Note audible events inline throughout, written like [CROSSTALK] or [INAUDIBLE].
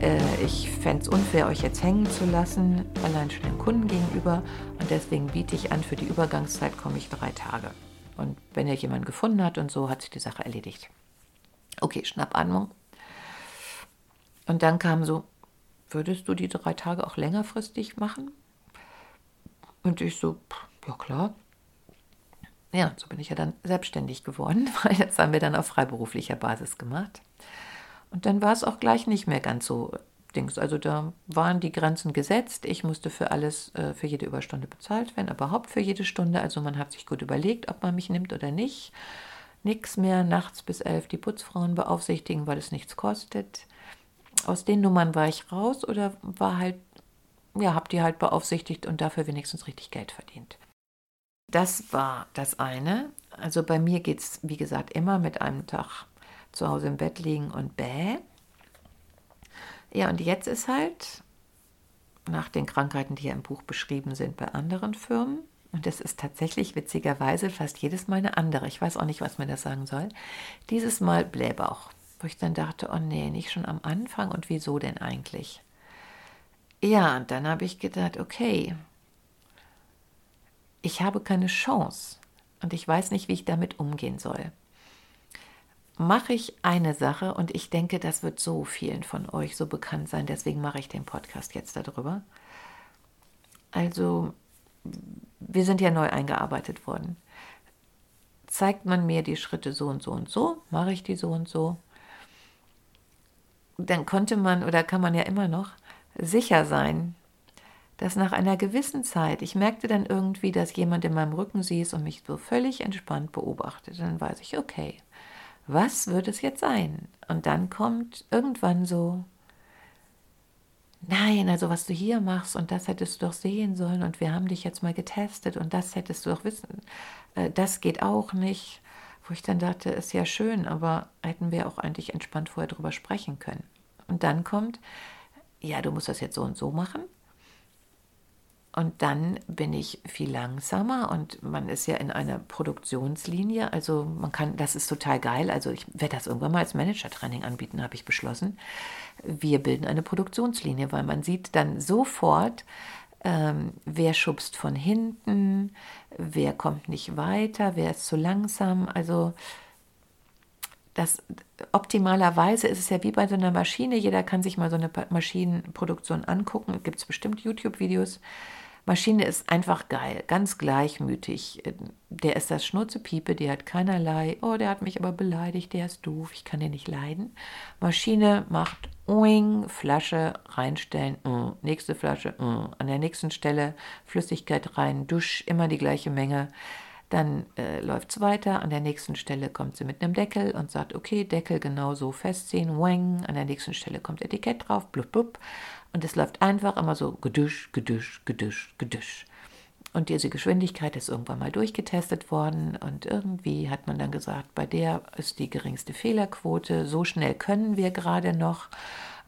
Äh, ich fände es unfair, euch jetzt hängen zu lassen, allein schon dem Kunden gegenüber. Und deswegen biete ich an, für die Übergangszeit komme ich drei Tage. Und wenn ihr jemanden gefunden hat und so, hat sich die Sache erledigt. Okay, Schnappatmung. Und dann kam so, würdest du die drei Tage auch längerfristig machen? Und ich so, ja klar. Ja, so bin ich ja dann selbstständig geworden, [LAUGHS] weil das haben wir dann auf freiberuflicher Basis gemacht. Und dann war es auch gleich nicht mehr ganz so Dings. Also da waren die Grenzen gesetzt. Ich musste für alles, äh, für jede Überstunde bezahlt werden, aber überhaupt für jede Stunde. Also man hat sich gut überlegt, ob man mich nimmt oder nicht. Nichts mehr nachts bis elf die Putzfrauen beaufsichtigen, weil es nichts kostet. Aus den Nummern war ich raus oder war halt, ja, hab die halt beaufsichtigt und dafür wenigstens richtig Geld verdient. Das war das eine. Also bei mir geht es, wie gesagt, immer mit einem Tag zu Hause im Bett liegen und bäh. Ja, und jetzt ist halt, nach den Krankheiten, die ja im Buch beschrieben sind bei anderen Firmen, und das ist tatsächlich witzigerweise fast jedes Mal eine andere, ich weiß auch nicht, was mir das sagen soll, dieses Mal Blähbauch, wo ich dann dachte, oh nee, nicht schon am Anfang und wieso denn eigentlich? Ja, und dann habe ich gedacht, okay, ich habe keine Chance und ich weiß nicht, wie ich damit umgehen soll mache ich eine Sache und ich denke, das wird so vielen von euch so bekannt sein, deswegen mache ich den Podcast jetzt darüber. Also, wir sind ja neu eingearbeitet worden. Zeigt man mir die Schritte so und so und so, mache ich die so und so, dann konnte man oder kann man ja immer noch sicher sein, dass nach einer gewissen Zeit, ich merkte dann irgendwie, dass jemand in meinem Rücken sieht und mich so völlig entspannt beobachtet, dann weiß ich, okay, was wird es jetzt sein? Und dann kommt irgendwann so, nein, also was du hier machst und das hättest du doch sehen sollen und wir haben dich jetzt mal getestet und das hättest du doch wissen, äh, das geht auch nicht. Wo ich dann dachte, ist ja schön, aber hätten wir auch eigentlich entspannt vorher drüber sprechen können. Und dann kommt, ja, du musst das jetzt so und so machen. Und dann bin ich viel langsamer und man ist ja in einer Produktionslinie. Also man kann, das ist total geil. Also ich werde das irgendwann mal als Manager-Training anbieten, habe ich beschlossen. Wir bilden eine Produktionslinie, weil man sieht dann sofort, ähm, wer schubst von hinten, wer kommt nicht weiter, wer ist zu langsam. Also das optimalerweise ist es ja wie bei so einer Maschine. Jeder kann sich mal so eine Maschinenproduktion angucken. Gibt es bestimmt YouTube-Videos Maschine ist einfach geil, ganz gleichmütig. Der ist das Schnurzepiepe, der hat keinerlei, oh, der hat mich aber beleidigt, der ist doof, ich kann den nicht leiden. Maschine macht Oing, Flasche reinstellen, mm, nächste Flasche, mm, an der nächsten Stelle Flüssigkeit rein, Dusch, immer die gleiche Menge. Dann äh, läuft es weiter. An der nächsten Stelle kommt sie mit einem Deckel und sagt, okay, Deckel genau so festziehen, wang. An der nächsten Stelle kommt Etikett drauf, blub, blub. Und es läuft einfach immer so gedüsch, gedüsch, gedüsch, gedüsch. Und diese Geschwindigkeit ist irgendwann mal durchgetestet worden und irgendwie hat man dann gesagt, bei der ist die geringste Fehlerquote, so schnell können wir gerade noch.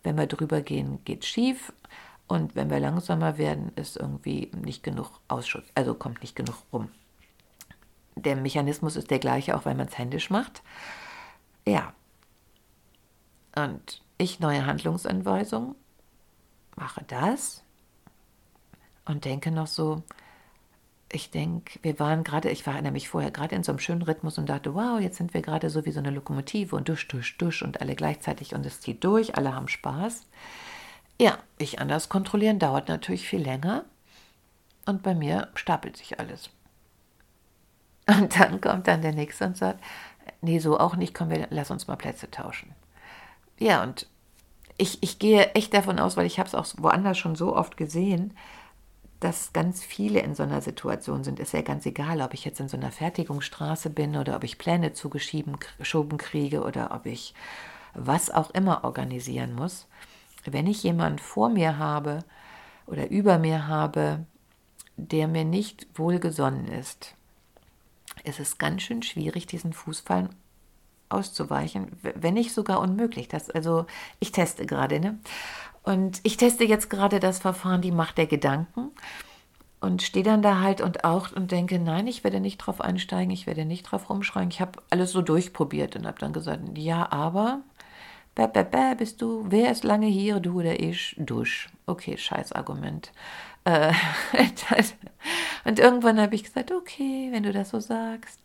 Wenn wir drüber gehen, geht schief. Und wenn wir langsamer werden, ist irgendwie nicht genug Ausschuss, also kommt nicht genug rum. Der Mechanismus ist der gleiche, auch wenn man es händisch macht. Ja. Und ich neue Handlungsanweisungen mache das und denke noch so, ich denke, wir waren gerade, ich war nämlich vorher gerade in so einem schönen Rhythmus und dachte, wow, jetzt sind wir gerade so wie so eine Lokomotive und dusch, dusch, dusch und alle gleichzeitig und es zieht durch, alle haben Spaß. Ja, ich anders kontrollieren dauert natürlich viel länger und bei mir stapelt sich alles. Und dann kommt dann der Nächste und sagt, nee, so auch nicht, komm, wir, lass uns mal Plätze tauschen. Ja, und ich, ich gehe echt davon aus, weil ich habe es auch woanders schon so oft gesehen, dass ganz viele in so einer Situation sind. Ist ja ganz egal, ob ich jetzt in so einer Fertigungsstraße bin oder ob ich Pläne zugeschoben kriege oder ob ich was auch immer organisieren muss. Wenn ich jemanden vor mir habe oder über mir habe, der mir nicht wohlgesonnen ist, ist es ganz schön schwierig, diesen Fußfallen auszuweichen, wenn nicht sogar unmöglich. Das, also ich teste gerade, ne? Und ich teste jetzt gerade das Verfahren, die Macht der Gedanken und stehe dann da halt und auch und denke, nein, ich werde nicht drauf einsteigen, ich werde nicht drauf rumschreien. Ich habe alles so durchprobiert und habe dann gesagt, ja, aber bäh, bäh, bäh, bist du, wer ist lange hier, du oder ich? Dusch. Okay, scheiß Argument. Äh, [LAUGHS] und irgendwann habe ich gesagt, okay, wenn du das so sagst.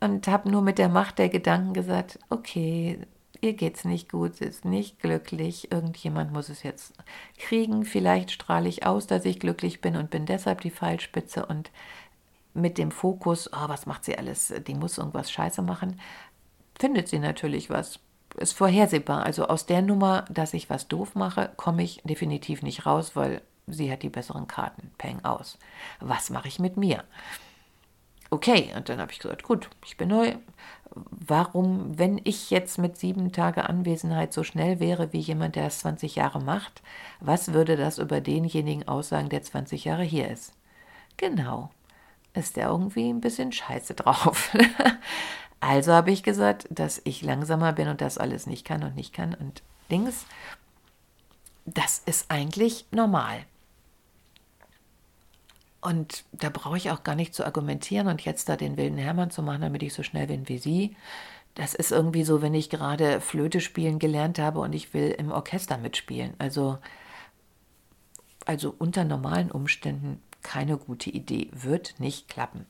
Und habe nur mit der Macht der Gedanken gesagt, okay, ihr geht's nicht gut, sie ist nicht glücklich, irgendjemand muss es jetzt kriegen, vielleicht strahle ich aus, dass ich glücklich bin und bin deshalb die Pfeilspitze und mit dem Fokus, oh, was macht sie alles, die muss irgendwas scheiße machen, findet sie natürlich was. Ist vorhersehbar. Also aus der Nummer, dass ich was doof mache, komme ich definitiv nicht raus, weil sie hat die besseren Karten. Peng aus. Was mache ich mit mir? Okay, und dann habe ich gesagt, gut, ich bin neu. Warum, wenn ich jetzt mit sieben Tage Anwesenheit so schnell wäre wie jemand, der es 20 Jahre macht, was würde das über denjenigen aussagen, der 20 Jahre hier ist? Genau, ist der irgendwie ein bisschen scheiße drauf. [LAUGHS] also habe ich gesagt, dass ich langsamer bin und das alles nicht kann und nicht kann und Dings. Das ist eigentlich normal. Und da brauche ich auch gar nicht zu argumentieren und jetzt da den wilden Hermann zu machen, damit ich so schnell bin wie Sie. Das ist irgendwie so, wenn ich gerade Flöte spielen gelernt habe und ich will im Orchester mitspielen. Also, also unter normalen Umständen keine gute Idee. Wird nicht klappen.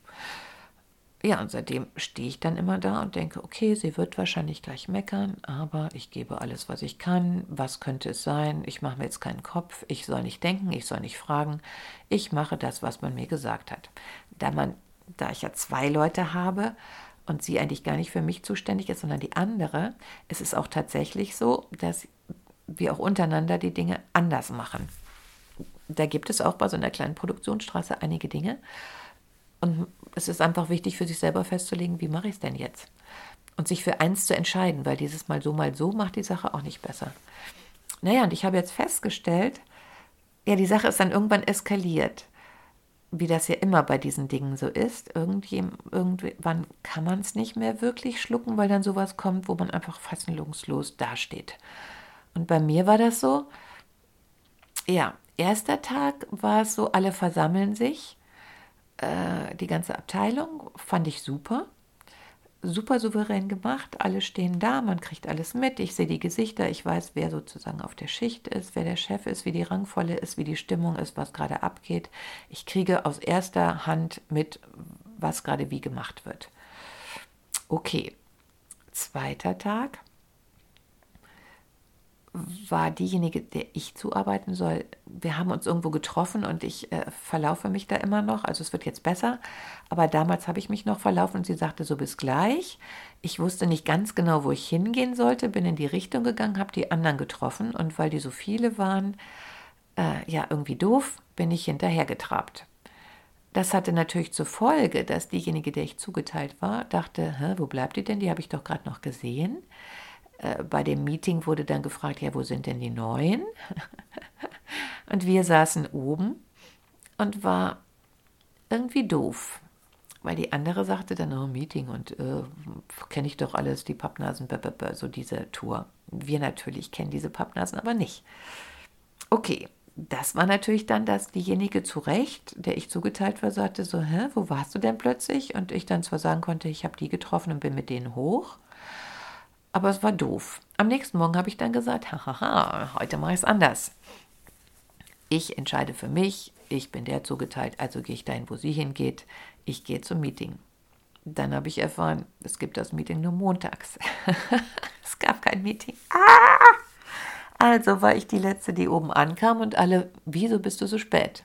Ja, und seitdem stehe ich dann immer da und denke, okay, sie wird wahrscheinlich gleich meckern, aber ich gebe alles, was ich kann. Was könnte es sein? Ich mache mir jetzt keinen Kopf. Ich soll nicht denken, ich soll nicht fragen. Ich mache das, was man mir gesagt hat. Da man, da ich ja zwei Leute habe und sie eigentlich gar nicht für mich zuständig ist, sondern die andere, ist es auch tatsächlich so, dass wir auch untereinander die Dinge anders machen. Da gibt es auch bei so einer kleinen Produktionsstraße einige Dinge. Und es ist einfach wichtig für sich selber festzulegen, wie mache ich es denn jetzt? Und sich für eins zu entscheiden, weil dieses Mal so, mal so macht die Sache auch nicht besser. Naja, und ich habe jetzt festgestellt, ja, die Sache ist dann irgendwann eskaliert. Wie das ja immer bei diesen Dingen so ist. irgendwann kann man es nicht mehr wirklich schlucken, weil dann sowas kommt, wo man einfach fassungslos dasteht. Und bei mir war das so, ja, erster Tag war es so, alle versammeln sich äh, die ganze Abteilung fand ich super. Super souverän gemacht. Alle stehen da, man kriegt alles mit. Ich sehe die Gesichter, ich weiß, wer sozusagen auf der Schicht ist, wer der Chef ist, wie die Rangvolle ist, wie die Stimmung ist, was gerade abgeht. Ich kriege aus erster Hand mit, was gerade wie gemacht wird. Okay, zweiter Tag war diejenige, der ich zuarbeiten soll. Wir haben uns irgendwo getroffen und ich äh, verlaufe mich da immer noch. Also es wird jetzt besser. Aber damals habe ich mich noch verlaufen und sie sagte so bis gleich. Ich wusste nicht ganz genau, wo ich hingehen sollte, bin in die Richtung gegangen, habe die anderen getroffen und weil die so viele waren, äh, ja irgendwie doof, bin ich hinterher getrabt. Das hatte natürlich zur Folge, dass diejenige, der ich zugeteilt war, dachte, wo bleibt die denn? Die habe ich doch gerade noch gesehen. Äh, bei dem Meeting wurde dann gefragt, ja, wo sind denn die Neuen? [LAUGHS] und wir saßen oben und war irgendwie doof, weil die andere sagte dann, oh, Meeting und äh, kenne ich doch alles, die Pappnasen, so diese Tour. Wir natürlich kennen diese Pappnasen, aber nicht. Okay, das war natürlich dann, dass diejenige zu Recht, der ich zugeteilt war, sagte so, hä, wo warst du denn plötzlich? Und ich dann zwar sagen konnte, ich habe die getroffen und bin mit denen hoch. Aber es war doof. Am nächsten Morgen habe ich dann gesagt, hahaha, heute mache ich es anders. Ich entscheide für mich, ich bin der zugeteilt, also gehe ich dahin, wo sie hingeht. Ich gehe zum Meeting. Dann habe ich erfahren, es gibt das Meeting nur montags. [LAUGHS] es gab kein Meeting. Ah! Also war ich die Letzte, die oben ankam und alle, wieso bist du so spät?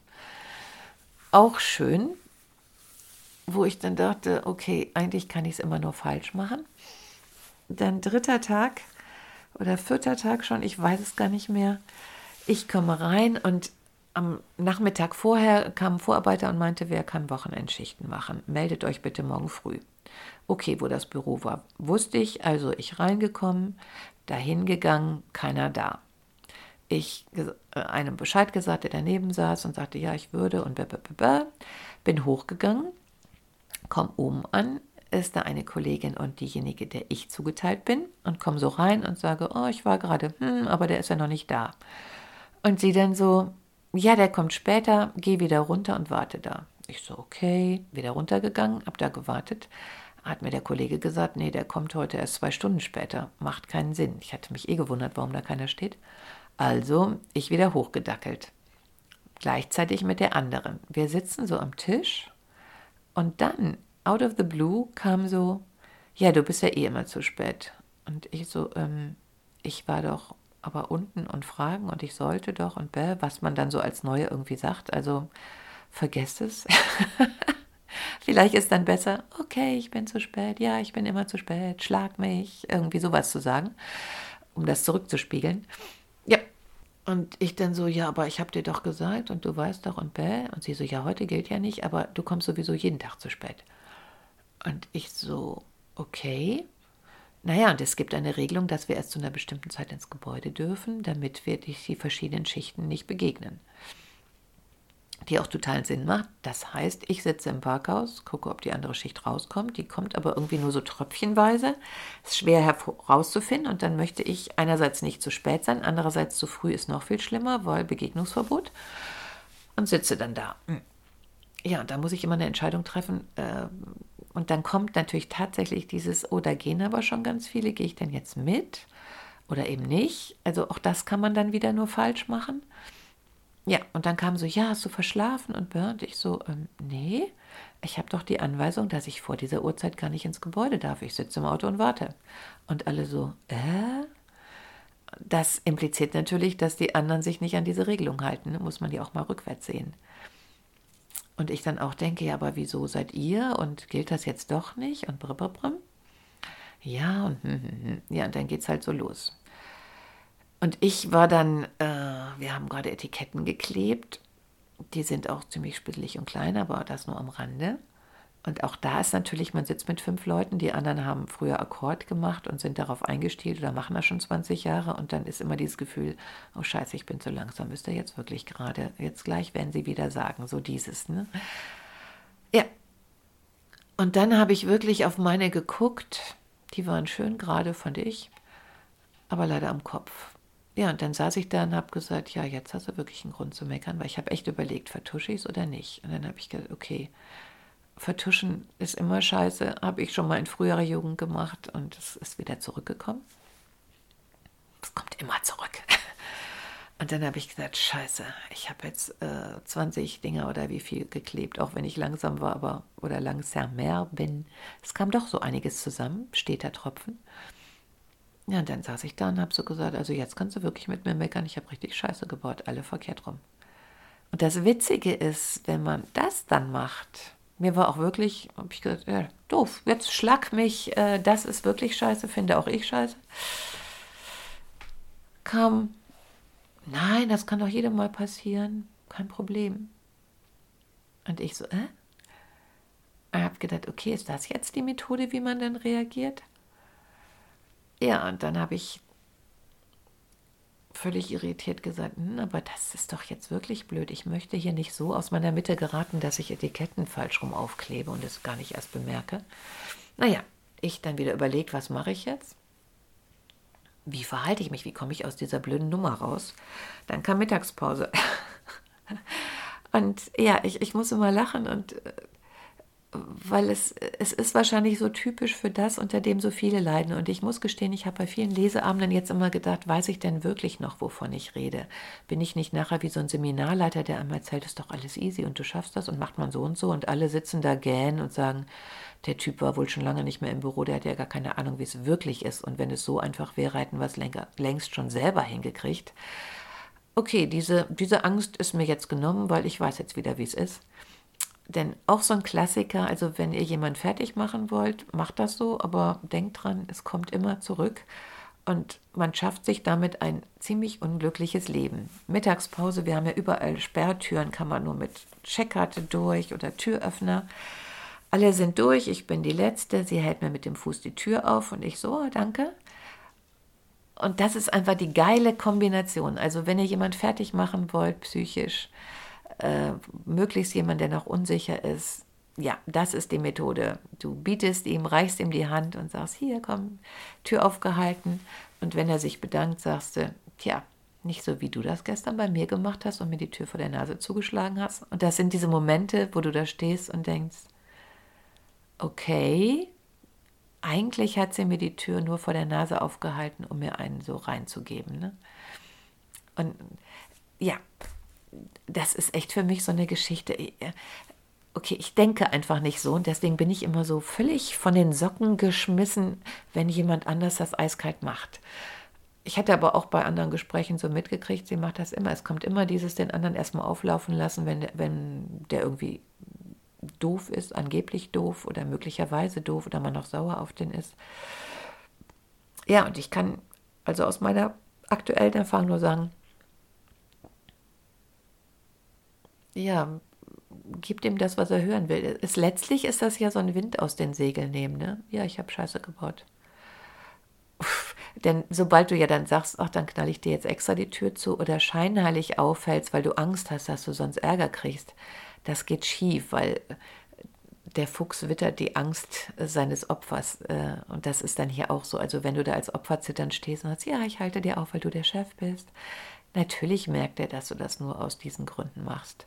Auch schön, wo ich dann dachte, okay, eigentlich kann ich es immer nur falsch machen. Dann dritter Tag oder vierter Tag schon, ich weiß es gar nicht mehr. Ich komme rein und am Nachmittag vorher kam ein Vorarbeiter und meinte, wer kann Wochenendschichten machen? Meldet euch bitte morgen früh. Okay, wo das Büro war, wusste ich, also ich reingekommen, dahin gegangen, keiner da. Ich äh, einem Bescheid gesagt, der daneben saß und sagte, ja, ich würde und bin hochgegangen, komm oben an, ist da eine Kollegin und diejenige, der ich zugeteilt bin und komme so rein und sage, oh, ich war gerade, hm, aber der ist ja noch nicht da. Und sie dann so, ja, der kommt später, geh wieder runter und warte da. Ich so, okay, wieder runtergegangen, hab da gewartet. Hat mir der Kollege gesagt, nee, der kommt heute erst zwei Stunden später. Macht keinen Sinn. Ich hatte mich eh gewundert, warum da keiner steht. Also, ich wieder hochgedackelt. Gleichzeitig mit der anderen. Wir sitzen so am Tisch und dann, out of the blue, kam so, ja, du bist ja eh immer zu spät. Und ich so, ähm, ich war doch aber unten und fragen und ich sollte doch und bäh, was man dann so als Neue irgendwie sagt. Also vergesst es. [LAUGHS] Vielleicht ist dann besser, okay, ich bin zu spät, ja, ich bin immer zu spät, schlag mich, irgendwie sowas zu sagen, um das zurückzuspiegeln. Ja. Und ich dann so, ja, aber ich habe dir doch gesagt und du weißt doch und bäh. Und sie so, ja, heute gilt ja nicht, aber du kommst sowieso jeden Tag zu spät. Und ich so, okay. Naja, und es gibt eine Regelung, dass wir erst zu einer bestimmten Zeit ins Gebäude dürfen, damit wir die, verschiedenen Schichten nicht begegnen. Die auch total Sinn macht. Das heißt, ich sitze im Parkhaus, gucke, ob die andere Schicht rauskommt. Die kommt aber irgendwie nur so tröpfchenweise. Ist schwer herauszufinden. Und dann möchte ich einerseits nicht zu spät sein, andererseits zu früh ist noch viel schlimmer, weil Begegnungsverbot. Und sitze dann da. Ja, da muss ich immer eine Entscheidung treffen. Äh, und dann kommt natürlich tatsächlich dieses, oh, da gehen aber schon ganz viele, gehe ich denn jetzt mit oder eben nicht? Also auch das kann man dann wieder nur falsch machen. Ja, und dann kam so, ja, hast du verschlafen und burnt? Ich so, ähm, nee, ich habe doch die Anweisung, dass ich vor dieser Uhrzeit gar nicht ins Gebäude darf. Ich sitze im Auto und warte. Und alle so, äh? Das impliziert natürlich, dass die anderen sich nicht an diese Regelung halten. Ne? Muss man die auch mal rückwärts sehen. Und ich dann auch denke, ja, aber wieso seid ihr und gilt das jetzt doch nicht? Und brr, Ja, und hm, hm, hm. ja, und dann geht's halt so los. Und ich war dann, äh, wir haben gerade Etiketten geklebt. Die sind auch ziemlich spittelig und klein, aber das nur am Rande. Und auch da ist natürlich, man sitzt mit fünf Leuten, die anderen haben früher Akkord gemacht und sind darauf eingestielt oder machen das schon 20 Jahre und dann ist immer dieses Gefühl, oh scheiße, ich bin zu langsam, er jetzt wirklich gerade, jetzt gleich werden sie wieder sagen, so dieses, ne? Ja. Und dann habe ich wirklich auf meine geguckt, die waren schön gerade, fand ich, aber leider am Kopf. Ja, und dann saß ich da und habe gesagt, ja, jetzt hast du wirklich einen Grund zu meckern, weil ich habe echt überlegt, vertusche ich es oder nicht? Und dann habe ich gesagt, okay, vertuschen ist immer scheiße, habe ich schon mal in früherer Jugend gemacht und es ist wieder zurückgekommen. Es kommt immer zurück. [LAUGHS] Und dann habe ich gesagt, scheiße, ich habe jetzt äh, 20 Dinger oder wie viel geklebt, auch wenn ich langsam war, aber oder langsamer bin. Es kam doch so einiges zusammen, steter Tropfen. Ja, und dann saß ich da und habe so gesagt, also jetzt kannst du wirklich mit mir meckern, ich habe richtig Scheiße gebaut, alle verkehrt rum. Und das Witzige ist, wenn man das dann macht, mir war auch wirklich, habe ich gesagt, ja, doof, jetzt schlag mich, äh, das ist wirklich scheiße, finde auch ich scheiße. Kam, nein, das kann doch jedem mal passieren, kein Problem. Und ich so, äh? Ich habe gedacht, okay, ist das jetzt die Methode, wie man dann reagiert? Ja, und dann habe ich völlig irritiert gesagt, hm, aber das ist doch jetzt wirklich blöd. Ich möchte hier nicht so aus meiner Mitte geraten, dass ich Etiketten falsch rum aufklebe und es gar nicht erst bemerke. Naja, ich dann wieder überlegt, was mache ich jetzt? Wie verhalte ich mich? Wie komme ich aus dieser blöden Nummer raus? Dann kam Mittagspause. [LAUGHS] und ja, ich, ich muss immer lachen und äh, weil es, es ist wahrscheinlich so typisch für das, unter dem so viele leiden. Und ich muss gestehen, ich habe bei vielen Leseabenden jetzt immer gedacht, weiß ich denn wirklich noch, wovon ich rede? Bin ich nicht nachher wie so ein Seminarleiter, der einmal erzählt, ist doch alles easy und du schaffst das und macht man so und so und alle sitzen da gähnen und sagen, der Typ war wohl schon lange nicht mehr im Büro, der hat ja gar keine Ahnung, wie es wirklich ist. Und wenn es so einfach wäre, hätten wir es längst schon selber hingekriegt. Okay, diese, diese Angst ist mir jetzt genommen, weil ich weiß jetzt wieder, wie es ist. Denn auch so ein Klassiker, also wenn ihr jemanden fertig machen wollt, macht das so, aber denkt dran, es kommt immer zurück und man schafft sich damit ein ziemlich unglückliches Leben. Mittagspause, wir haben ja überall Sperrtüren, kann man nur mit Checkkarte durch oder Türöffner. Alle sind durch, ich bin die Letzte, sie hält mir mit dem Fuß die Tür auf und ich so, oh, danke. Und das ist einfach die geile Kombination. Also wenn ihr jemand fertig machen wollt, psychisch, äh, möglichst jemand, der noch unsicher ist, ja, das ist die Methode. Du bietest ihm, reichst ihm die Hand und sagst, hier, komm, Tür aufgehalten. Und wenn er sich bedankt, sagst du, tja, nicht so wie du das gestern bei mir gemacht hast und mir die Tür vor der Nase zugeschlagen hast. Und das sind diese Momente, wo du da stehst und denkst, okay, eigentlich hat sie mir die Tür nur vor der Nase aufgehalten, um mir einen so reinzugeben. Ne? Und ja, das ist echt für mich so eine Geschichte. Okay, ich denke einfach nicht so und deswegen bin ich immer so völlig von den Socken geschmissen, wenn jemand anders das eiskalt macht. Ich hatte aber auch bei anderen Gesprächen so mitgekriegt, sie macht das immer. Es kommt immer dieses den anderen erstmal auflaufen lassen, wenn, wenn der irgendwie doof ist, angeblich doof oder möglicherweise doof oder man noch sauer auf den ist. Ja, und ich kann also aus meiner aktuellen Erfahrung nur sagen, ja, gibt ihm das, was er hören will. Es, letztlich ist das ja so ein Wind aus den Segeln nehmen. Ne? Ja, ich habe Scheiße gebaut. Uff, denn sobald du ja dann sagst, ach, dann knall ich dir jetzt extra die Tür zu oder scheinheilig auffällst, weil du Angst hast, dass du sonst Ärger kriegst, das geht schief, weil der Fuchs wittert die Angst seines Opfers. Äh, und das ist dann hier auch so. Also wenn du da als Opfer zitternd stehst und sagst, ja, ich halte dir auf, weil du der Chef bist. Natürlich merkt er, dass du das nur aus diesen Gründen machst.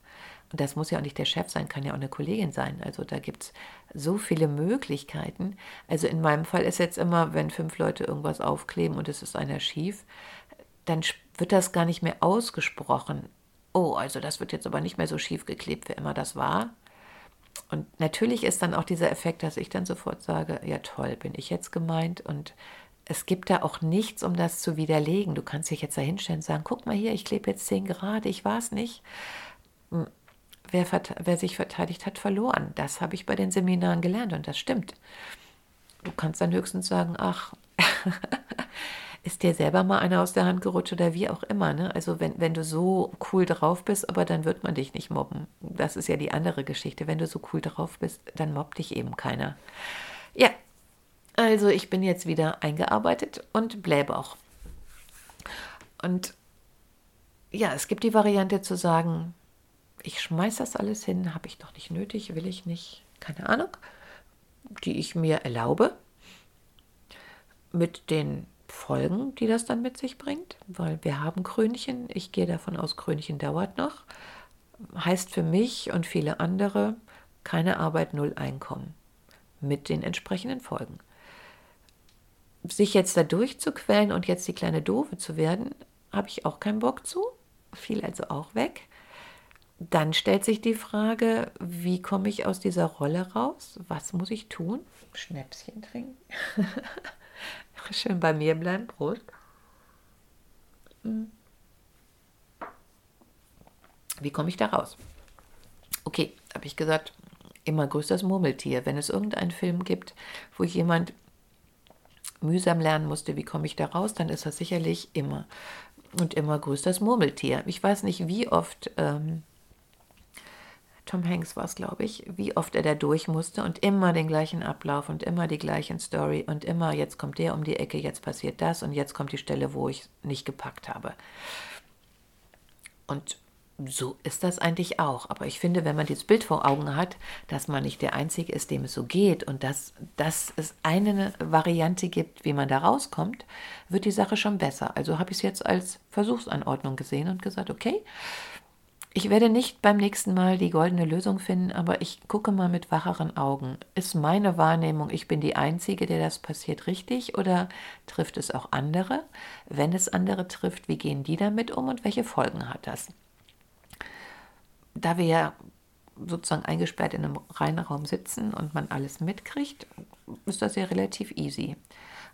Und das muss ja auch nicht der Chef sein, kann ja auch eine Kollegin sein. Also da gibt es so viele Möglichkeiten. Also in meinem Fall ist jetzt immer, wenn fünf Leute irgendwas aufkleben und es ist einer schief, dann wird das gar nicht mehr ausgesprochen oh, also das wird jetzt aber nicht mehr so schief geklebt, wie immer das war. Und natürlich ist dann auch dieser Effekt, dass ich dann sofort sage, ja toll, bin ich jetzt gemeint und es gibt da auch nichts, um das zu widerlegen. Du kannst dich jetzt da hinstellen und sagen, guck mal hier, ich klebe jetzt 10 Grad, ich war es nicht. Wer, wer sich verteidigt hat, verloren. Das habe ich bei den Seminaren gelernt und das stimmt. Du kannst dann höchstens sagen, ach, [LAUGHS] ist dir selber mal einer aus der Hand gerutscht oder wie auch immer. Ne? Also wenn, wenn du so cool drauf bist, aber dann wird man dich nicht mobben. Das ist ja die andere Geschichte. Wenn du so cool drauf bist, dann mobbt dich eben keiner. Ja, also ich bin jetzt wieder eingearbeitet und bleibe auch. Und ja, es gibt die Variante zu sagen, ich schmeiß das alles hin, habe ich doch nicht nötig, will ich nicht, keine Ahnung, die ich mir erlaube, mit den Folgen, die das dann mit sich bringt, weil wir haben Krönchen. Ich gehe davon aus, Krönchen dauert noch. Heißt für mich und viele andere keine Arbeit, null Einkommen mit den entsprechenden Folgen. Sich jetzt da durchzuquellen und jetzt die kleine Doofe zu werden, habe ich auch keinen Bock zu. Fiel also auch weg. Dann stellt sich die Frage, wie komme ich aus dieser Rolle raus? Was muss ich tun? Schnäpschen trinken. [LAUGHS] Schön bei mir bleiben. Prost. Hm. Wie komme ich da raus? Okay, habe ich gesagt, immer grüßt das Murmeltier. Wenn es irgendeinen Film gibt, wo jemand mühsam lernen musste, wie komme ich da raus, dann ist das sicherlich immer und immer grüßt das Murmeltier. Ich weiß nicht, wie oft ähm, Tom Hanks war es, glaube ich, wie oft er da durch musste und immer den gleichen Ablauf und immer die gleichen Story und immer, jetzt kommt der um die Ecke, jetzt passiert das und jetzt kommt die Stelle, wo ich nicht gepackt habe. Und so ist das eigentlich auch. Aber ich finde, wenn man dieses Bild vor Augen hat, dass man nicht der Einzige ist, dem es so geht und dass, dass es eine Variante gibt, wie man da rauskommt, wird die Sache schon besser. Also habe ich es jetzt als Versuchsanordnung gesehen und gesagt, okay, ich werde nicht beim nächsten Mal die goldene Lösung finden, aber ich gucke mal mit wacheren Augen. Ist meine Wahrnehmung, ich bin die Einzige, der das passiert, richtig oder trifft es auch andere? Wenn es andere trifft, wie gehen die damit um und welche Folgen hat das? Da wir ja sozusagen eingesperrt in einem Reinraum sitzen und man alles mitkriegt, ist das ja relativ easy.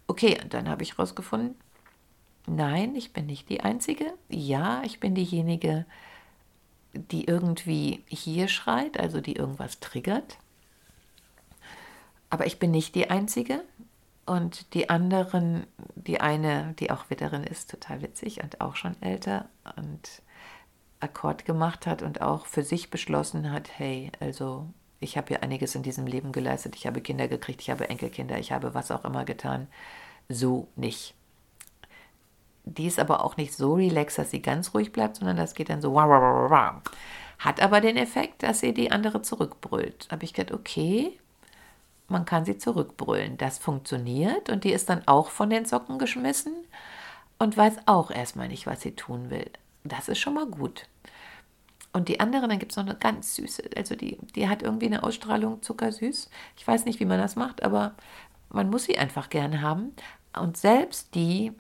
Okay, dann habe ich herausgefunden, nein, ich bin nicht die Einzige. Ja, ich bin diejenige, die irgendwie hier schreit, also die irgendwas triggert. Aber ich bin nicht die Einzige. Und die anderen, die eine, die auch Witterin ist, total witzig und auch schon älter und Akkord gemacht hat und auch für sich beschlossen hat, hey, also ich habe ja einiges in diesem Leben geleistet, ich habe Kinder gekriegt, ich habe Enkelkinder, ich habe was auch immer getan, so nicht. Die ist aber auch nicht so relaxed, dass sie ganz ruhig bleibt, sondern das geht dann so. Hat aber den Effekt, dass sie die andere zurückbrüllt. Habe ich gedacht, okay, man kann sie zurückbrüllen. Das funktioniert und die ist dann auch von den Socken geschmissen und weiß auch erstmal nicht, was sie tun will. Das ist schon mal gut. Und die andere, dann gibt es noch eine ganz süße, also die, die hat irgendwie eine Ausstrahlung zuckersüß. Ich weiß nicht, wie man das macht, aber man muss sie einfach gerne haben. Und selbst die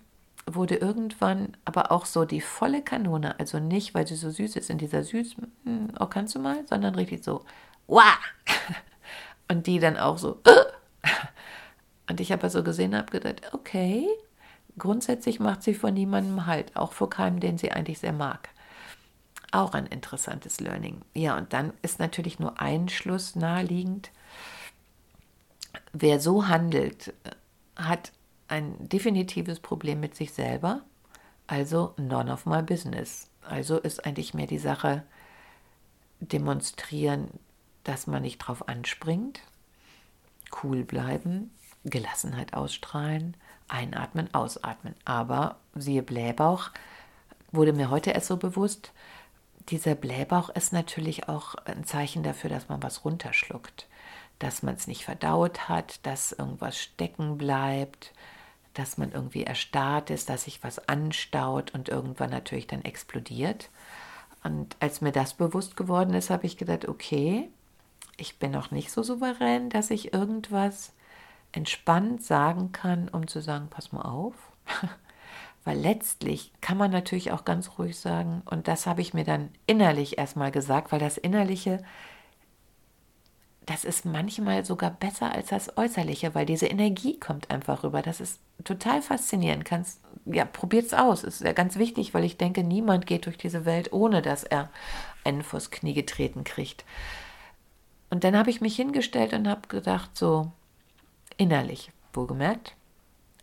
wurde irgendwann aber auch so die volle Kanone, also nicht, weil sie so süß ist in dieser süß, hm, oh, kannst du mal, sondern richtig so, wah! [LAUGHS] Und die dann auch so, [LAUGHS] und ich habe so gesehen, habe gedacht, okay, grundsätzlich macht sie vor niemandem halt, auch vor keinem, den sie eigentlich sehr mag. Auch ein interessantes Learning. Ja, und dann ist natürlich nur ein Schluss naheliegend. Wer so handelt, hat ein definitives Problem mit sich selber, also none of my business. Also ist eigentlich mehr die Sache demonstrieren, dass man nicht drauf anspringt, cool bleiben, Gelassenheit ausstrahlen, einatmen, ausatmen. Aber siehe Blähbauch, wurde mir heute erst so bewusst, dieser Blähbauch ist natürlich auch ein Zeichen dafür, dass man was runterschluckt, dass man es nicht verdaut hat, dass irgendwas stecken bleibt, dass man irgendwie erstarrt ist, dass sich was anstaut und irgendwann natürlich dann explodiert. Und als mir das bewusst geworden ist, habe ich gedacht, okay, ich bin noch nicht so souverän, dass ich irgendwas entspannt sagen kann, um zu sagen, pass mal auf. [LAUGHS] Weil letztlich kann man natürlich auch ganz ruhig sagen, und das habe ich mir dann innerlich erstmal gesagt, weil das Innerliche, das ist manchmal sogar besser als das Äußerliche, weil diese Energie kommt einfach rüber. Das ist total faszinierend. Kannst, ja, probiert's aus. Ist ja ganz wichtig, weil ich denke, niemand geht durch diese Welt, ohne dass er einen vors Knie getreten kriegt. Und dann habe ich mich hingestellt und habe gedacht, so innerlich, wohlgemerkt,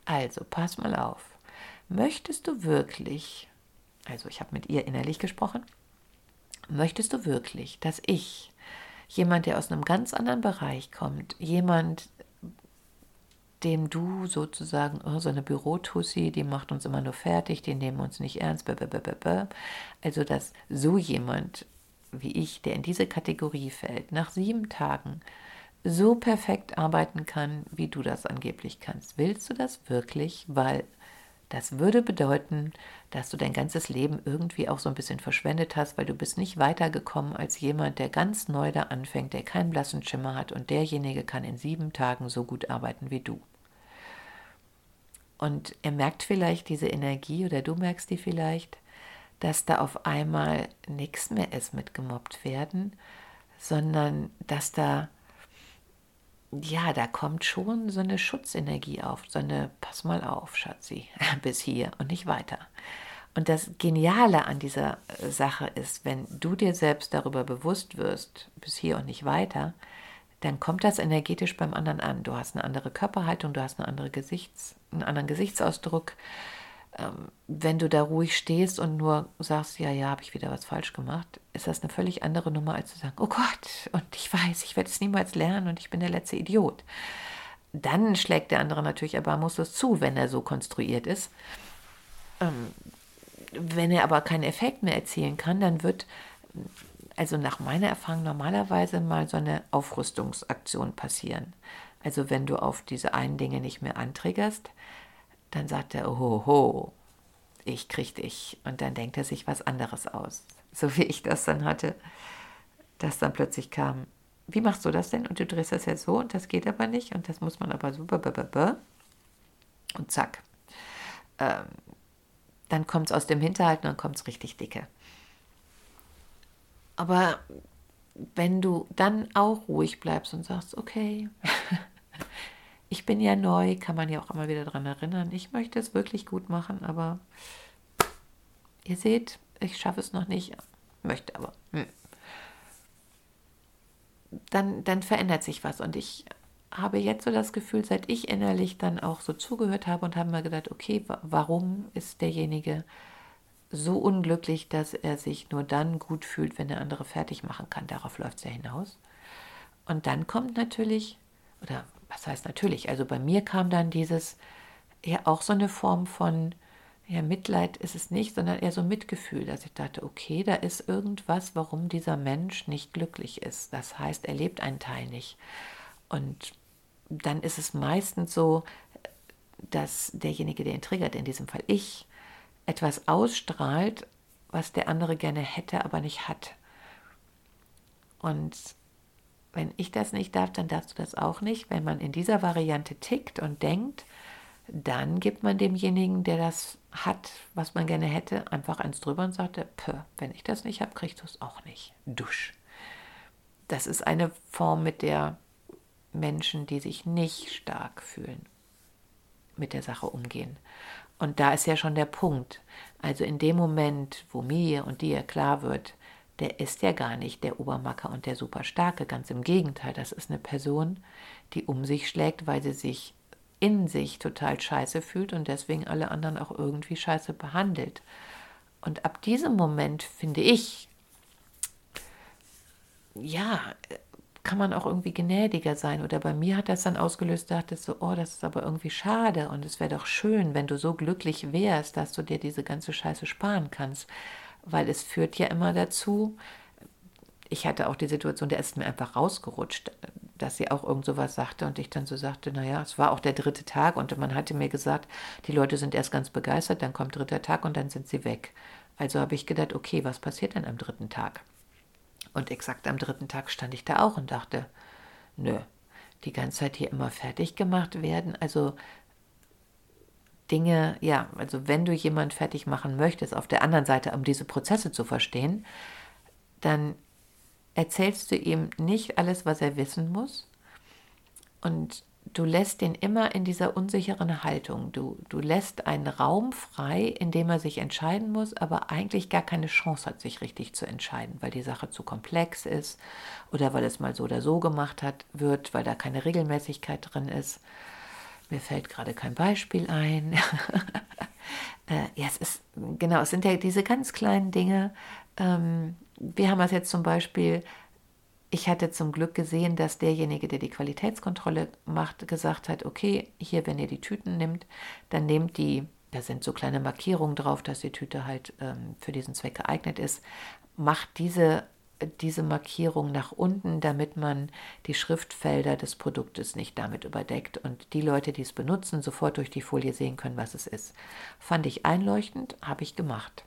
also pass mal auf möchtest du wirklich, also ich habe mit ihr innerlich gesprochen, möchtest du wirklich, dass ich, jemand, der aus einem ganz anderen Bereich kommt, jemand, dem du sozusagen, oh, so eine Bürotussi, die macht uns immer nur fertig, die nehmen uns nicht ernst, also dass so jemand wie ich, der in diese Kategorie fällt, nach sieben Tagen so perfekt arbeiten kann, wie du das angeblich kannst. Willst du das wirklich? Weil das würde bedeuten, dass du dein ganzes Leben irgendwie auch so ein bisschen verschwendet hast, weil du bist nicht weitergekommen als jemand, der ganz neu da anfängt, der keinen blassen Schimmer hat und derjenige kann in sieben Tagen so gut arbeiten wie du. Und er merkt vielleicht diese Energie oder du merkst die vielleicht, dass da auf einmal nichts mehr ist mit gemobbt werden, sondern dass da ja, da kommt schon so eine Schutzenergie auf, so eine, pass mal auf, Schatzi, [LAUGHS] bis hier und nicht weiter. Und das Geniale an dieser äh, Sache ist, wenn du dir selbst darüber bewusst wirst, bis hier und nicht weiter, dann kommt das energetisch beim anderen an. Du hast eine andere Körperhaltung, du hast eine andere Gesichts, einen anderen Gesichtsausdruck, ähm, wenn du da ruhig stehst und nur sagst, ja, ja, habe ich wieder was falsch gemacht, ist das eine völlig andere Nummer, als zu sagen, oh Gott, und ich weiß, ich werde es niemals lernen und ich bin der letzte Idiot. Dann schlägt der andere natürlich erbarmungslos zu, wenn er so konstruiert ist. Ähm, wenn er aber keinen Effekt mehr erzielen kann, dann wird, also nach meiner Erfahrung, normalerweise mal so eine Aufrüstungsaktion passieren. Also wenn du auf diese einen Dinge nicht mehr anträgerst, dann sagt er, oho, ich krieg dich. Und dann denkt er sich was anderes aus. So wie ich das dann hatte, dass dann plötzlich kam, wie machst du das denn? Und du drehst das jetzt so und das geht aber nicht und das muss man aber so. Und zack. Ähm, dann kommt es aus dem Hinterhalt und dann kommt es richtig dicke. Aber wenn du dann auch ruhig bleibst und sagst, okay, [LAUGHS] ich bin ja neu, kann man ja auch immer wieder daran erinnern. Ich möchte es wirklich gut machen, aber ihr seht, ich schaffe es noch nicht. möchte aber. Hm. Dann, dann verändert sich was. Und ich habe jetzt so das Gefühl, seit ich innerlich dann auch so zugehört habe und habe mir gedacht, okay, warum ist derjenige so unglücklich, dass er sich nur dann gut fühlt, wenn der andere fertig machen kann. Darauf läuft es ja hinaus. Und dann kommt natürlich, oder was heißt natürlich, also bei mir kam dann dieses, ja auch so eine Form von, ja, Mitleid ist es nicht, sondern eher so Mitgefühl, dass ich dachte, okay, da ist irgendwas, warum dieser Mensch nicht glücklich ist. Das heißt, er lebt einen Teil nicht. Und dann ist es meistens so, dass derjenige, der ihn triggert, in diesem Fall ich, etwas ausstrahlt, was der andere gerne hätte, aber nicht hat. Und wenn ich das nicht darf, dann darfst du das auch nicht. Wenn man in dieser Variante tickt und denkt, dann gibt man demjenigen, der das hat, was man gerne hätte, einfach eins drüber und sagt, wenn ich das nicht habe, kriegst du es auch nicht. Dusch. Das ist eine Form, mit der Menschen, die sich nicht stark fühlen, mit der Sache umgehen. Und da ist ja schon der Punkt. Also in dem Moment, wo mir und dir klar wird, der ist ja gar nicht der Obermacker und der Superstarke. Ganz im Gegenteil, das ist eine Person, die um sich schlägt, weil sie sich in sich total scheiße fühlt und deswegen alle anderen auch irgendwie scheiße behandelt. Und ab diesem Moment finde ich, ja, kann man auch irgendwie gnädiger sein. Oder bei mir hat das dann ausgelöst, dachte ich so, oh, das ist aber irgendwie schade und es wäre doch schön, wenn du so glücklich wärst, dass du dir diese ganze Scheiße sparen kannst. Weil es führt ja immer dazu, ich hatte auch die Situation, der ist mir einfach rausgerutscht, dass sie auch irgend sowas sagte und ich dann so sagte, naja, es war auch der dritte Tag und man hatte mir gesagt, die Leute sind erst ganz begeistert, dann kommt dritter Tag und dann sind sie weg. Also habe ich gedacht, okay, was passiert denn am dritten Tag? Und exakt am dritten Tag stand ich da auch und dachte, nö, die ganze Zeit hier immer fertig gemacht werden. Also Dinge, ja, also wenn du jemand fertig machen möchtest, auf der anderen Seite, um diese Prozesse zu verstehen, dann erzählst du ihm nicht alles, was er wissen muss. Und du lässt ihn immer in dieser unsicheren Haltung. Du, du lässt einen Raum frei, in dem er sich entscheiden muss, aber eigentlich gar keine Chance hat, sich richtig zu entscheiden, weil die Sache zu komplex ist oder weil es mal so oder so gemacht hat, wird, weil da keine Regelmäßigkeit drin ist. Mir fällt gerade kein Beispiel ein. [LAUGHS] äh, ja, es ist, genau, es sind ja diese ganz kleinen Dinge. Ähm, wir haben es jetzt zum Beispiel ich hatte zum Glück gesehen, dass derjenige, der die Qualitätskontrolle macht, gesagt hat, okay, hier, wenn ihr die Tüten nimmt, dann nehmt die, da sind so kleine Markierungen drauf, dass die Tüte halt ähm, für diesen Zweck geeignet ist, macht diese, diese Markierung nach unten, damit man die Schriftfelder des Produktes nicht damit überdeckt und die Leute, die es benutzen, sofort durch die Folie sehen können, was es ist. Fand ich einleuchtend, habe ich gemacht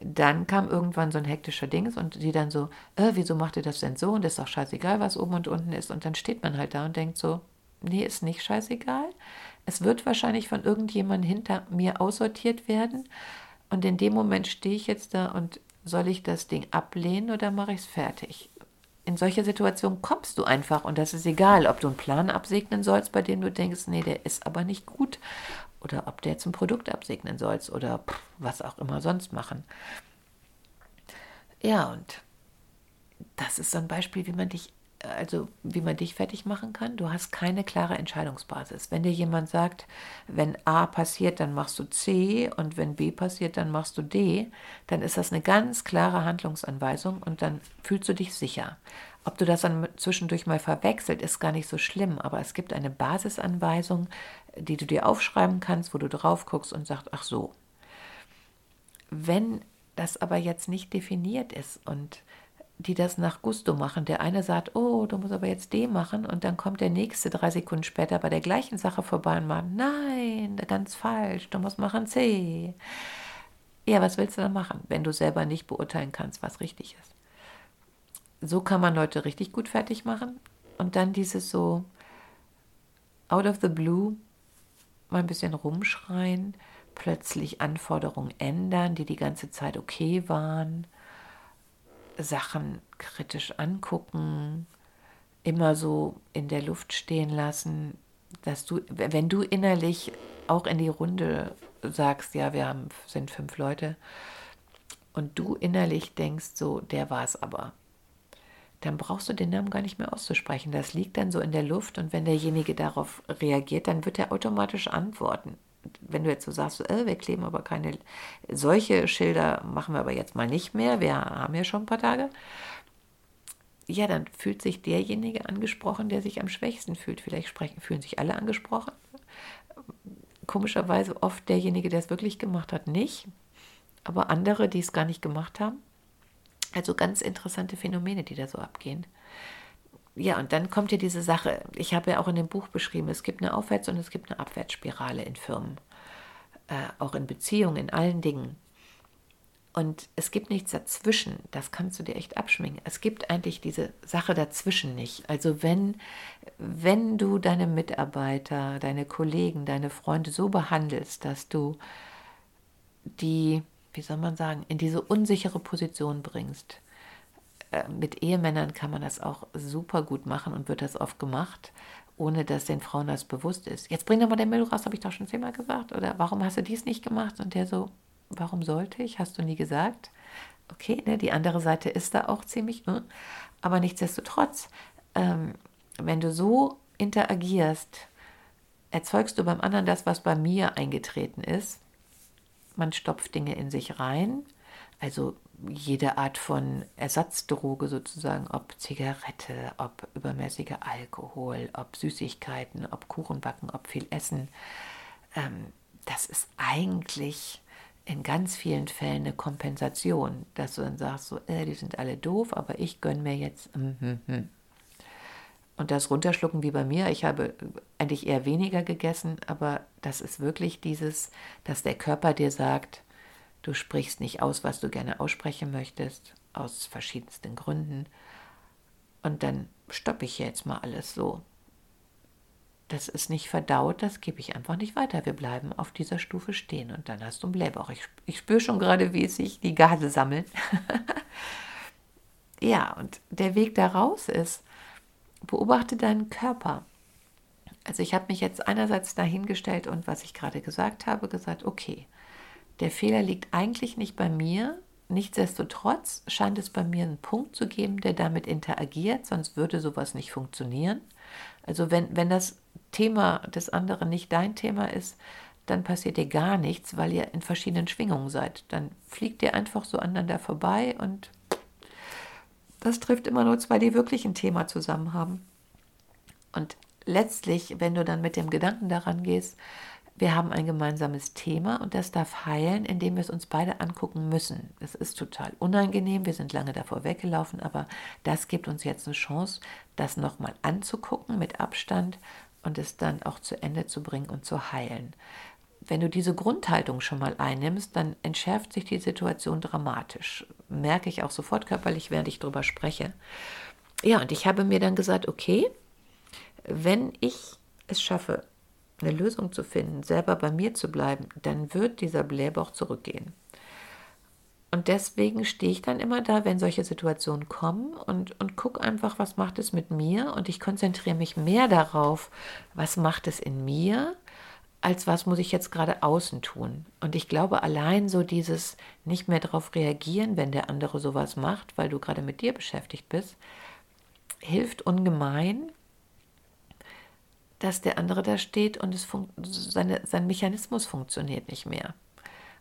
dann kam irgendwann so ein hektischer Dings und sie dann so, äh, wieso macht ihr das denn so? Und ist doch scheißegal, was oben und unten ist. Und dann steht man halt da und denkt so, nee, ist nicht scheißegal. Es wird wahrscheinlich von irgendjemandem hinter mir aussortiert werden. Und in dem Moment stehe ich jetzt da und soll ich das Ding ablehnen oder mache ich es fertig? In solcher Situation kommst du einfach und das ist egal, ob du einen Plan absegnen sollst, bei dem du denkst, nee, der ist aber nicht gut oder ob du jetzt ein Produkt absegnen sollst oder was auch immer sonst machen. Ja, und das ist so ein Beispiel, wie man dich, also wie man dich fertig machen kann. Du hast keine klare Entscheidungsbasis. Wenn dir jemand sagt, wenn A passiert, dann machst du C und wenn B passiert, dann machst du D, dann ist das eine ganz klare Handlungsanweisung und dann fühlst du dich sicher. Ob du das dann zwischendurch mal verwechselt, ist gar nicht so schlimm, aber es gibt eine Basisanweisung, die du dir aufschreiben kannst, wo du drauf guckst und sagst, ach so. Wenn das aber jetzt nicht definiert ist und die das nach Gusto machen. Der eine sagt, oh, du musst aber jetzt D machen und dann kommt der nächste drei Sekunden später bei der gleichen Sache vorbei und macht, nein, ganz falsch, du musst machen C. Ja, was willst du dann machen, wenn du selber nicht beurteilen kannst, was richtig ist? So kann man Leute richtig gut fertig machen und dann dieses so out of the blue mal ein bisschen rumschreien, plötzlich Anforderungen ändern, die die ganze Zeit okay waren, Sachen kritisch angucken, immer so in der Luft stehen lassen, dass du, wenn du innerlich auch in die Runde sagst, ja, wir haben, sind fünf Leute und du innerlich denkst so, der war es aber, dann brauchst du den Namen gar nicht mehr auszusprechen. Das liegt dann so in der Luft und wenn derjenige darauf reagiert, dann wird er automatisch antworten. Wenn du jetzt so sagst, äh, wir kleben aber keine, solche Schilder machen wir aber jetzt mal nicht mehr, wir haben ja schon ein paar Tage, ja, dann fühlt sich derjenige angesprochen, der sich am schwächsten fühlt. Vielleicht sprechen, fühlen sich alle angesprochen. Komischerweise oft derjenige, der es wirklich gemacht hat, nicht. Aber andere, die es gar nicht gemacht haben. Also ganz interessante Phänomene, die da so abgehen. Ja, und dann kommt ja diese Sache, ich habe ja auch in dem Buch beschrieben, es gibt eine Aufwärts- und es gibt eine Abwärtsspirale in Firmen, äh, auch in Beziehungen, in allen Dingen. Und es gibt nichts dazwischen, das kannst du dir echt abschminken. Es gibt eigentlich diese Sache dazwischen nicht. Also wenn, wenn du deine Mitarbeiter, deine Kollegen, deine Freunde so behandelst, dass du die, wie soll man sagen, in diese unsichere Position bringst. Äh, mit Ehemännern kann man das auch super gut machen und wird das oft gemacht, ohne dass den Frauen das bewusst ist. Jetzt bring doch mal den Müll raus, habe ich doch schon zehnmal gesagt. Oder warum hast du dies nicht gemacht? Und der so, warum sollte ich? Hast du nie gesagt? Okay, ne, die andere Seite ist da auch ziemlich, ne? aber nichtsdestotrotz, ähm, wenn du so interagierst, erzeugst du beim anderen das, was bei mir eingetreten ist. Man stopft Dinge in sich rein, also jede Art von Ersatzdroge sozusagen, ob Zigarette, ob übermäßiger Alkohol, ob Süßigkeiten, ob Kuchenbacken, ob viel Essen. Ähm, das ist eigentlich in ganz vielen Fällen eine Kompensation, dass du dann sagst, so, äh, die sind alle doof, aber ich gönne mir jetzt. Mm, mm. Und das runterschlucken wie bei mir, ich habe eigentlich eher weniger gegessen, aber das ist wirklich dieses, dass der Körper dir sagt, du sprichst nicht aus, was du gerne aussprechen möchtest, aus verschiedensten Gründen. Und dann stoppe ich jetzt mal alles so das ist nicht verdaut, das gebe ich einfach nicht weiter. Wir bleiben auf dieser Stufe stehen und dann hast du einen Blähbauch. Ich, ich spüre schon gerade, wie sich die Gase sammeln. [LAUGHS] ja, und der Weg daraus ist, beobachte deinen Körper. Also ich habe mich jetzt einerseits dahingestellt und was ich gerade gesagt habe, gesagt, okay, der Fehler liegt eigentlich nicht bei mir. Nichtsdestotrotz scheint es bei mir einen Punkt zu geben, der damit interagiert, sonst würde sowas nicht funktionieren. Also wenn, wenn das Thema des anderen nicht dein Thema ist, dann passiert dir gar nichts, weil ihr in verschiedenen Schwingungen seid. Dann fliegt ihr einfach so aneinander vorbei und das trifft immer nur zwei, die wirklich ein Thema zusammen haben. Und letztlich, wenn du dann mit dem Gedanken daran gehst, wir haben ein gemeinsames Thema und das darf heilen, indem wir es uns beide angucken müssen. Es ist total unangenehm, wir sind lange davor weggelaufen, aber das gibt uns jetzt eine Chance, das nochmal anzugucken mit Abstand und es dann auch zu Ende zu bringen und zu heilen. Wenn du diese Grundhaltung schon mal einnimmst, dann entschärft sich die Situation dramatisch. Merke ich auch sofort körperlich, während ich darüber spreche. Ja, und ich habe mir dann gesagt, okay, wenn ich es schaffe, eine Lösung zu finden, selber bei mir zu bleiben, dann wird dieser Blähbauch zurückgehen. Und deswegen stehe ich dann immer da, wenn solche Situationen kommen und, und gucke einfach, was macht es mit mir. Und ich konzentriere mich mehr darauf, was macht es in mir, als was muss ich jetzt gerade außen tun. Und ich glaube, allein so dieses nicht mehr darauf reagieren, wenn der andere sowas macht, weil du gerade mit dir beschäftigt bist, hilft ungemein, dass der andere da steht und es seine, sein Mechanismus funktioniert nicht mehr.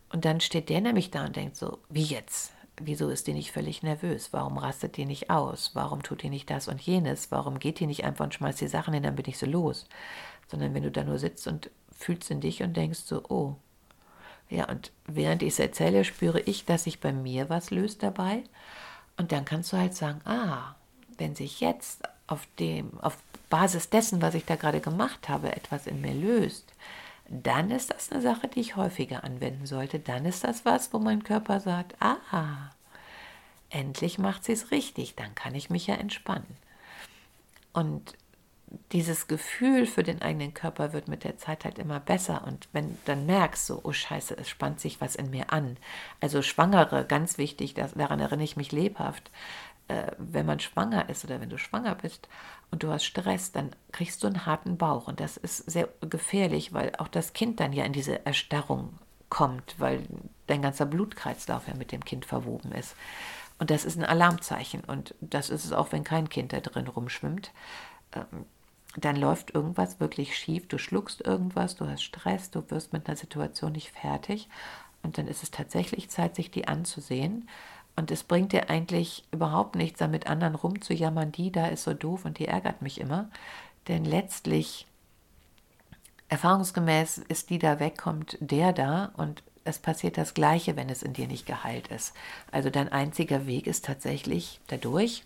Und dann steht der nämlich da und denkt so, wie jetzt? Wieso ist die nicht völlig nervös? Warum rastet die nicht aus? Warum tut die nicht das und jenes? Warum geht die nicht einfach und schmeißt die Sachen hin, dann bin ich so los? Sondern wenn du da nur sitzt und fühlst in dich und denkst so, oh. Ja, und während ich es erzähle, spüre ich, dass sich bei mir was löst dabei. Und dann kannst du halt sagen, ah, wenn sich jetzt auf dem, auf Basis dessen, was ich da gerade gemacht habe, etwas in mir löst, dann ist das eine Sache, die ich häufiger anwenden sollte. Dann ist das was, wo mein Körper sagt, ah, endlich macht sie es richtig, dann kann ich mich ja entspannen. Und dieses Gefühl für den eigenen Körper wird mit der Zeit halt immer besser. Und wenn dann merkst, so, oh Scheiße, es spannt sich was in mir an. Also Schwangere, ganz wichtig, das, daran erinnere ich mich lebhaft. Äh, wenn man schwanger ist oder wenn du schwanger bist und du hast Stress, dann kriegst du einen harten Bauch. Und das ist sehr gefährlich, weil auch das Kind dann ja in diese Erstarrung kommt, weil dein ganzer Blutkreislauf ja mit dem Kind verwoben ist. Und das ist ein Alarmzeichen. Und das ist es auch, wenn kein Kind da drin rumschwimmt. Ähm, dann läuft irgendwas wirklich schief. Du schluckst irgendwas, du hast Stress, du wirst mit einer Situation nicht fertig. Und dann ist es tatsächlich Zeit, sich die anzusehen. Und es bringt dir eigentlich überhaupt nichts, da mit anderen rumzujammern, die da ist so doof und die ärgert mich immer. Denn letztlich, erfahrungsgemäß, ist die da wegkommt, der da und es passiert das Gleiche, wenn es in dir nicht geheilt ist. Also dein einziger Weg ist tatsächlich dadurch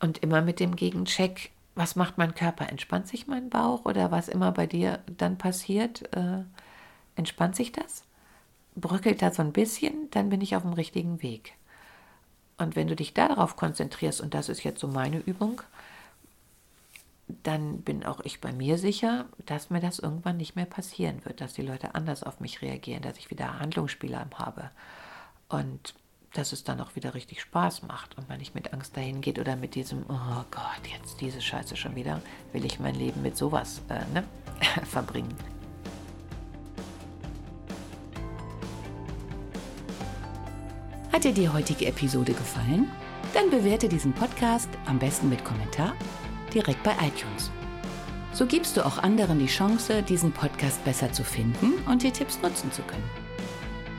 und immer mit dem Gegencheck, was macht mein Körper? Entspannt sich mein Bauch oder was immer bei dir dann passiert? Äh, entspannt sich das? Bröckelt da so ein bisschen, dann bin ich auf dem richtigen Weg. Und wenn du dich darauf konzentrierst, und das ist jetzt so meine Übung, dann bin auch ich bei mir sicher, dass mir das irgendwann nicht mehr passieren wird, dass die Leute anders auf mich reagieren, dass ich wieder Handlungsspielraum habe und dass es dann auch wieder richtig Spaß macht und man nicht mit Angst dahin geht oder mit diesem, oh Gott, jetzt diese Scheiße schon wieder, will ich mein Leben mit sowas äh, ne, [LAUGHS] verbringen. Hat dir die heutige Episode gefallen? Dann bewerte diesen Podcast am besten mit Kommentar direkt bei iTunes. So gibst du auch anderen die Chance, diesen Podcast besser zu finden und die Tipps nutzen zu können.